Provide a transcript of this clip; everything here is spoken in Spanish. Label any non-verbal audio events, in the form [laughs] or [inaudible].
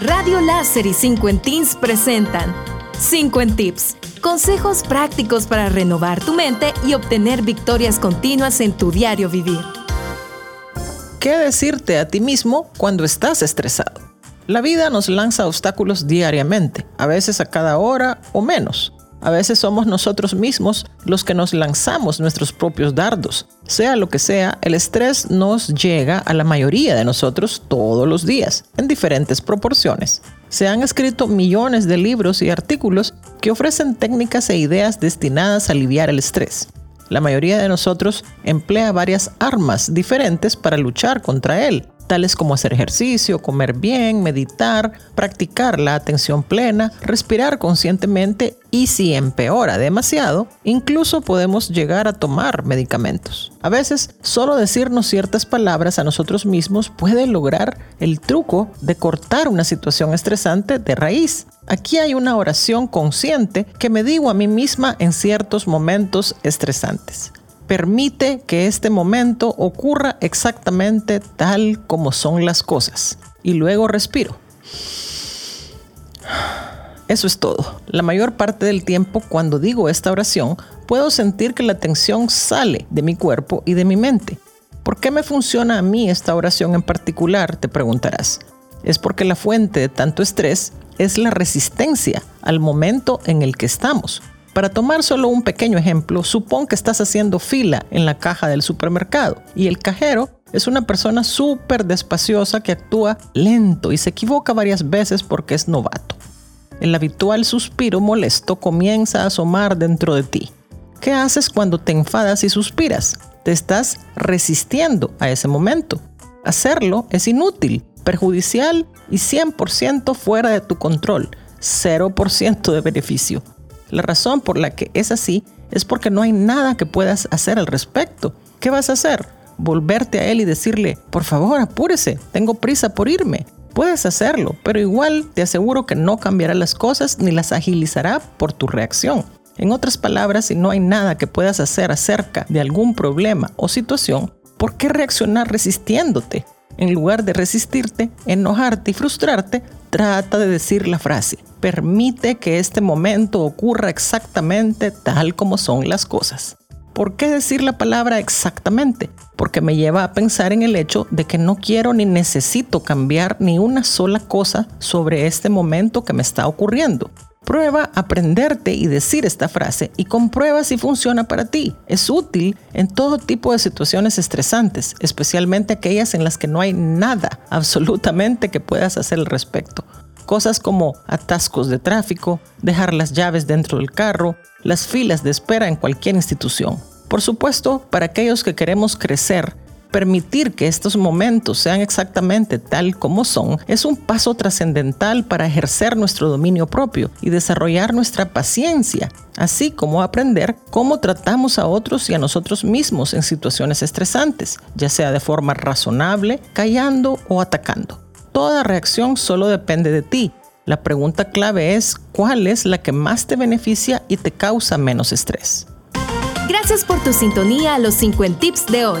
Radio Láser y 5 Teens presentan 5 Tips. Consejos prácticos para renovar tu mente y obtener victorias continuas en tu diario vivir. ¿Qué decirte a ti mismo cuando estás estresado? La vida nos lanza obstáculos diariamente, a veces a cada hora o menos. A veces somos nosotros mismos los que nos lanzamos nuestros propios dardos. Sea lo que sea, el estrés nos llega a la mayoría de nosotros todos los días, en diferentes proporciones. Se han escrito millones de libros y artículos que ofrecen técnicas e ideas destinadas a aliviar el estrés. La mayoría de nosotros emplea varias armas diferentes para luchar contra él, tales como hacer ejercicio, comer bien, meditar, practicar la atención plena, respirar conscientemente y si empeora demasiado, incluso podemos llegar a tomar medicamentos. A veces, solo decirnos ciertas palabras a nosotros mismos puede lograr el truco de cortar una situación estresante de raíz. Aquí hay una oración consciente que me digo a mí misma en ciertos momentos estresantes permite que este momento ocurra exactamente tal como son las cosas. Y luego respiro. Eso es todo. La mayor parte del tiempo cuando digo esta oración, puedo sentir que la tensión sale de mi cuerpo y de mi mente. ¿Por qué me funciona a mí esta oración en particular? Te preguntarás. Es porque la fuente de tanto estrés es la resistencia al momento en el que estamos. Para tomar solo un pequeño ejemplo, supón que estás haciendo fila en la caja del supermercado y el cajero es una persona súper despaciosa que actúa lento y se equivoca varias veces porque es novato. El habitual suspiro molesto comienza a asomar dentro de ti. ¿Qué haces cuando te enfadas y suspiras? Te estás resistiendo a ese momento. Hacerlo es inútil, perjudicial y 100% fuera de tu control. 0% de beneficio. La razón por la que es así es porque no hay nada que puedas hacer al respecto. ¿Qué vas a hacer? Volverte a él y decirle, por favor, apúrese, tengo prisa por irme. Puedes hacerlo, pero igual te aseguro que no cambiará las cosas ni las agilizará por tu reacción. En otras palabras, si no hay nada que puedas hacer acerca de algún problema o situación, ¿por qué reaccionar resistiéndote? En lugar de resistirte, enojarte y frustrarte, trata de decir la frase, permite que este momento ocurra exactamente tal como son las cosas. ¿Por qué decir la palabra exactamente? Porque me lleva a pensar en el hecho de que no quiero ni necesito cambiar ni una sola cosa sobre este momento que me está ocurriendo. Prueba aprenderte y decir esta frase y comprueba si funciona para ti. Es útil en todo tipo de situaciones estresantes, especialmente aquellas en las que no hay nada [laughs] absolutamente que puedas hacer al respecto. Cosas como atascos de tráfico, dejar las llaves dentro del carro, las filas de espera en cualquier institución. Por supuesto, para aquellos que queremos crecer, permitir que estos momentos sean exactamente tal como son es un paso trascendental para ejercer nuestro dominio propio y desarrollar nuestra paciencia, así como aprender cómo tratamos a otros y a nosotros mismos en situaciones estresantes, ya sea de forma razonable, callando o atacando. Toda reacción solo depende de ti. La pregunta clave es cuál es la que más te beneficia y te causa menos estrés. Gracias por tu sintonía a los 50 tips de hoy.